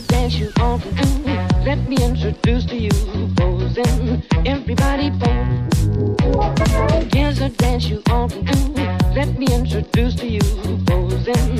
dance you want to do. Let me introduce to you, posing everybody pose. Here's a dance you want to do. Let me introduce to you, posing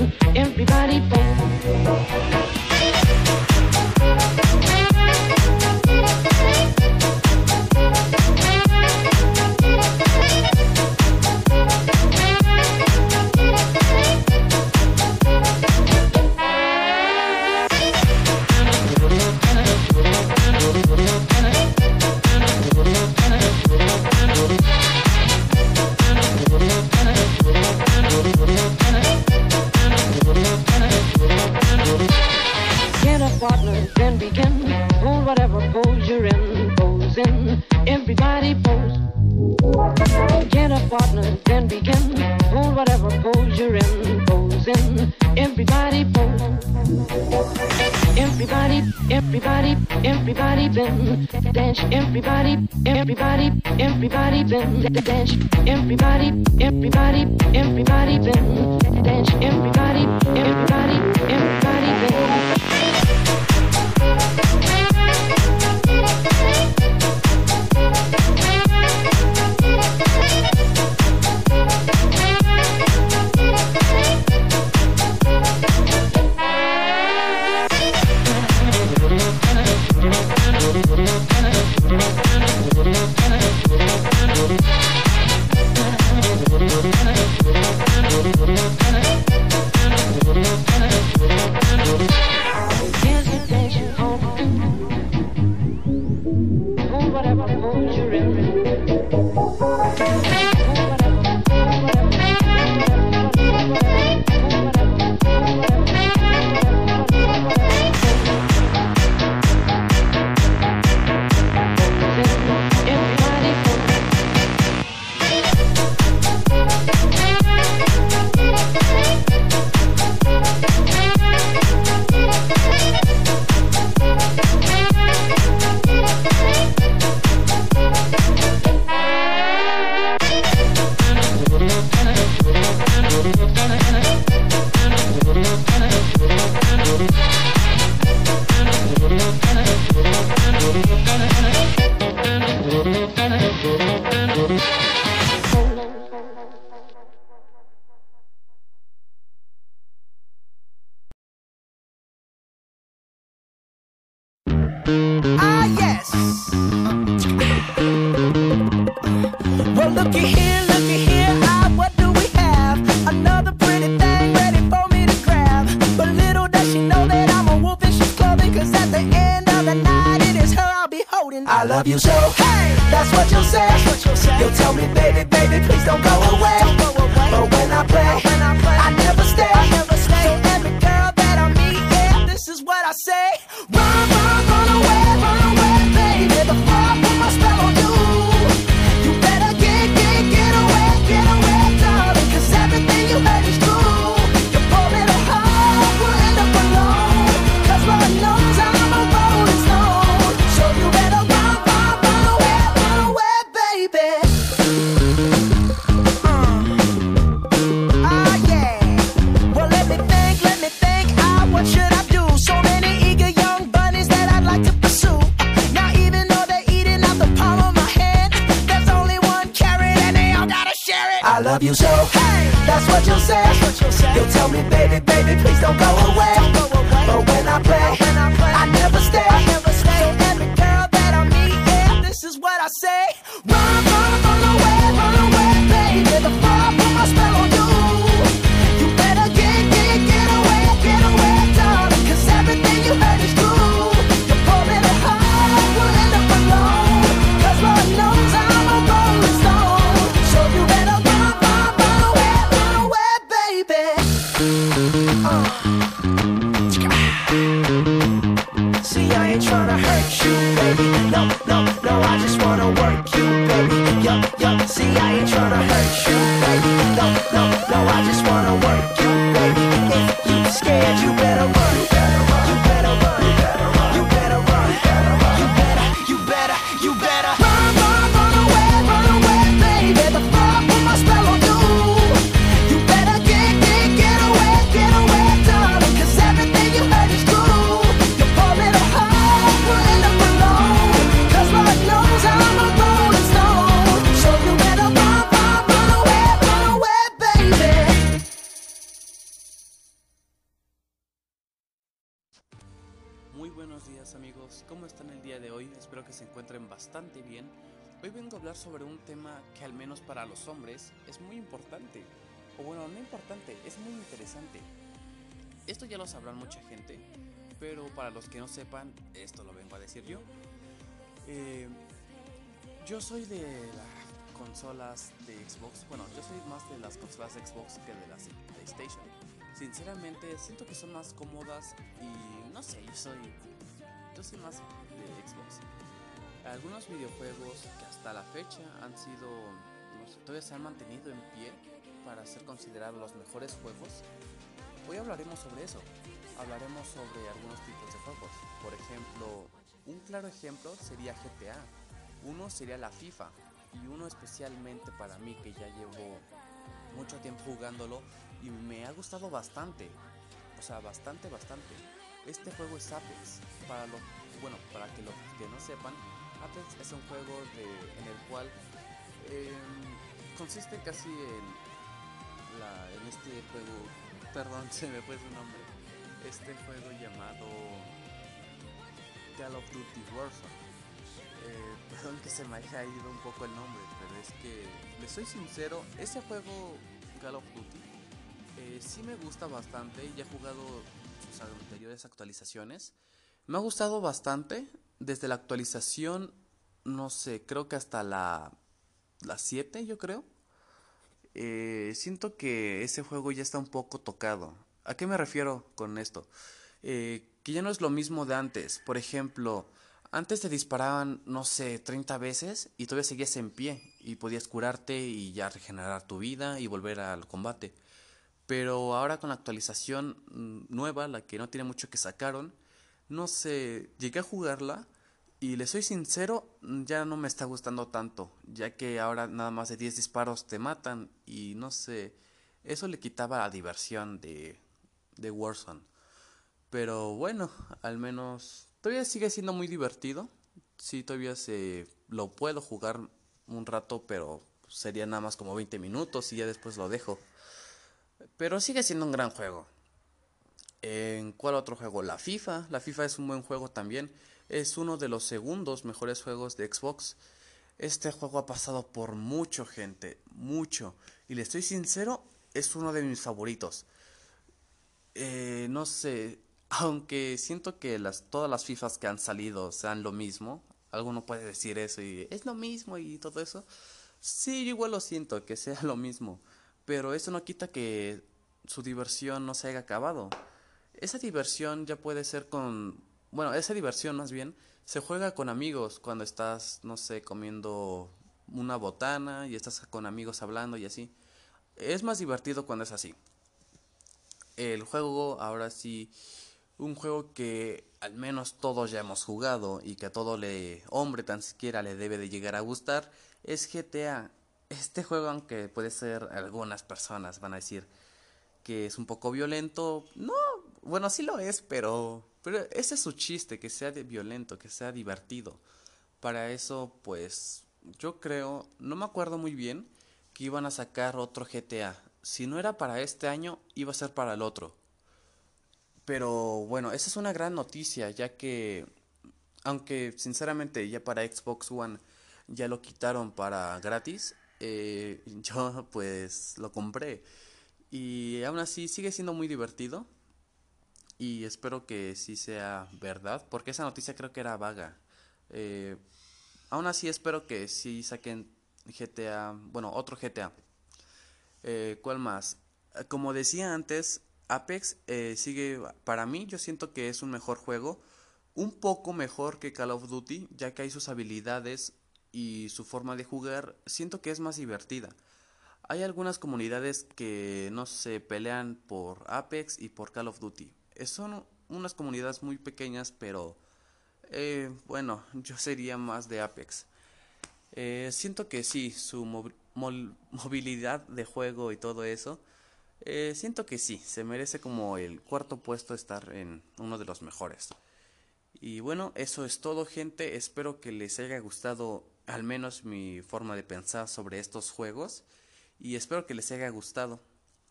Get a partner, then begin. Hold whatever pose you're in. Pose in. Everybody pose. Everybody, everybody, everybody bend. Dance. Everybody, everybody, everybody bend. Dance. Everybody, everybody, everybody bend. don't go away. love you so. Hey, that's what you'll say. You'll tell me, baby, baby, please don't go away. But when I play, I never stay. So every girl that I meet, yeah, this is what I say. Oh. ¿Cómo están el día de hoy? Espero que se encuentren bastante bien. Hoy vengo a hablar sobre un tema que al menos para los hombres es muy importante. O bueno, no importante, es muy interesante. Esto ya lo sabrán mucha gente, pero para los que no sepan, esto lo vengo a decir yo. Eh, yo soy de las consolas de Xbox, bueno, yo soy más de las consolas de Xbox que de las PlayStation. Sinceramente, siento que son más cómodas y no sé, yo soy yo soy más de Xbox. Algunos videojuegos que hasta la fecha han sido, no sé, todavía se han mantenido en pie para ser considerados los mejores juegos. Hoy hablaremos sobre eso. Hablaremos sobre algunos tipos de juegos. Por ejemplo, un claro ejemplo sería GTA. Uno sería la FIFA. Y uno especialmente para mí que ya llevo mucho tiempo jugándolo y me ha gustado bastante. O sea, bastante, bastante. Este juego es Apex. Para lo, bueno, para que los que no sepan, Apex es un juego en el cual em, consiste casi en, este juego. Perdón, se me fue su nombre. Este juego llamado Call of Duty Warzone. Eh, perdón que se me haya ido un poco el nombre, pero es que, les soy sincero, ese juego Call of Duty eh, sí me gusta bastante. Ya he jugado sus anteriores actualizaciones. Me ha gustado bastante. Desde la actualización, no sé, creo que hasta la, la 7, yo creo. Eh, siento que ese juego ya está un poco tocado. ¿A qué me refiero con esto? Eh, que ya no es lo mismo de antes. Por ejemplo, antes te disparaban, no sé, 30 veces y todavía seguías en pie y podías curarte y ya regenerar tu vida y volver al combate. Pero ahora con la actualización mm, nueva, la que no tiene mucho que sacaron, no sé, llegué a jugarla y le soy sincero, mm, ya no me está gustando tanto, ya que ahora nada más de 10 disparos te matan y no sé, eso le quitaba la diversión de, de Warzone. Pero bueno, al menos todavía sigue siendo muy divertido. Sí, todavía se lo puedo jugar un rato, pero sería nada más como 20 minutos y ya después lo dejo. Pero sigue siendo un gran juego. ¿En cuál otro juego? La FIFA. La FIFA es un buen juego también. Es uno de los segundos mejores juegos de Xbox. Este juego ha pasado por mucho gente, mucho. Y le estoy sincero, es uno de mis favoritos. Eh, no sé, aunque siento que las, todas las FIFAs que han salido sean lo mismo. Alguno puede decir eso y es lo mismo y todo eso. Sí, yo igual lo siento, que sea lo mismo pero eso no quita que su diversión no se haya acabado. Esa diversión ya puede ser con... Bueno, esa diversión más bien se juega con amigos cuando estás, no sé, comiendo una botana y estás con amigos hablando y así. Es más divertido cuando es así. El juego, ahora sí, un juego que al menos todos ya hemos jugado y que a todo le hombre tan siquiera le debe de llegar a gustar, es GTA este juego, aunque puede ser algunas personas van a decir que es un poco violento, no, bueno, sí lo es, pero, pero ese es su chiste, que sea de violento, que sea divertido. Para eso, pues, yo creo, no me acuerdo muy bien, que iban a sacar otro GTA. Si no era para este año, iba a ser para el otro. Pero bueno, esa es una gran noticia, ya que, aunque sinceramente ya para Xbox One ya lo quitaron para gratis, eh, yo pues lo compré. Y aún así sigue siendo muy divertido. Y espero que sí sea verdad, porque esa noticia creo que era vaga. Eh, aún así espero que sí saquen GTA, bueno, otro GTA. Eh, ¿Cuál más? Como decía antes, Apex eh, sigue, para mí yo siento que es un mejor juego, un poco mejor que Call of Duty, ya que hay sus habilidades y su forma de jugar siento que es más divertida. Hay algunas comunidades que no se pelean por Apex y por Call of Duty. Son unas comunidades muy pequeñas, pero eh, bueno, yo sería más de Apex. Eh, siento que sí, su movilidad de juego y todo eso, eh, siento que sí, se merece como el cuarto puesto estar en uno de los mejores. Y bueno, eso es todo gente, espero que les haya gustado al menos mi forma de pensar sobre estos juegos y espero que les haya gustado.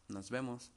Nos vemos.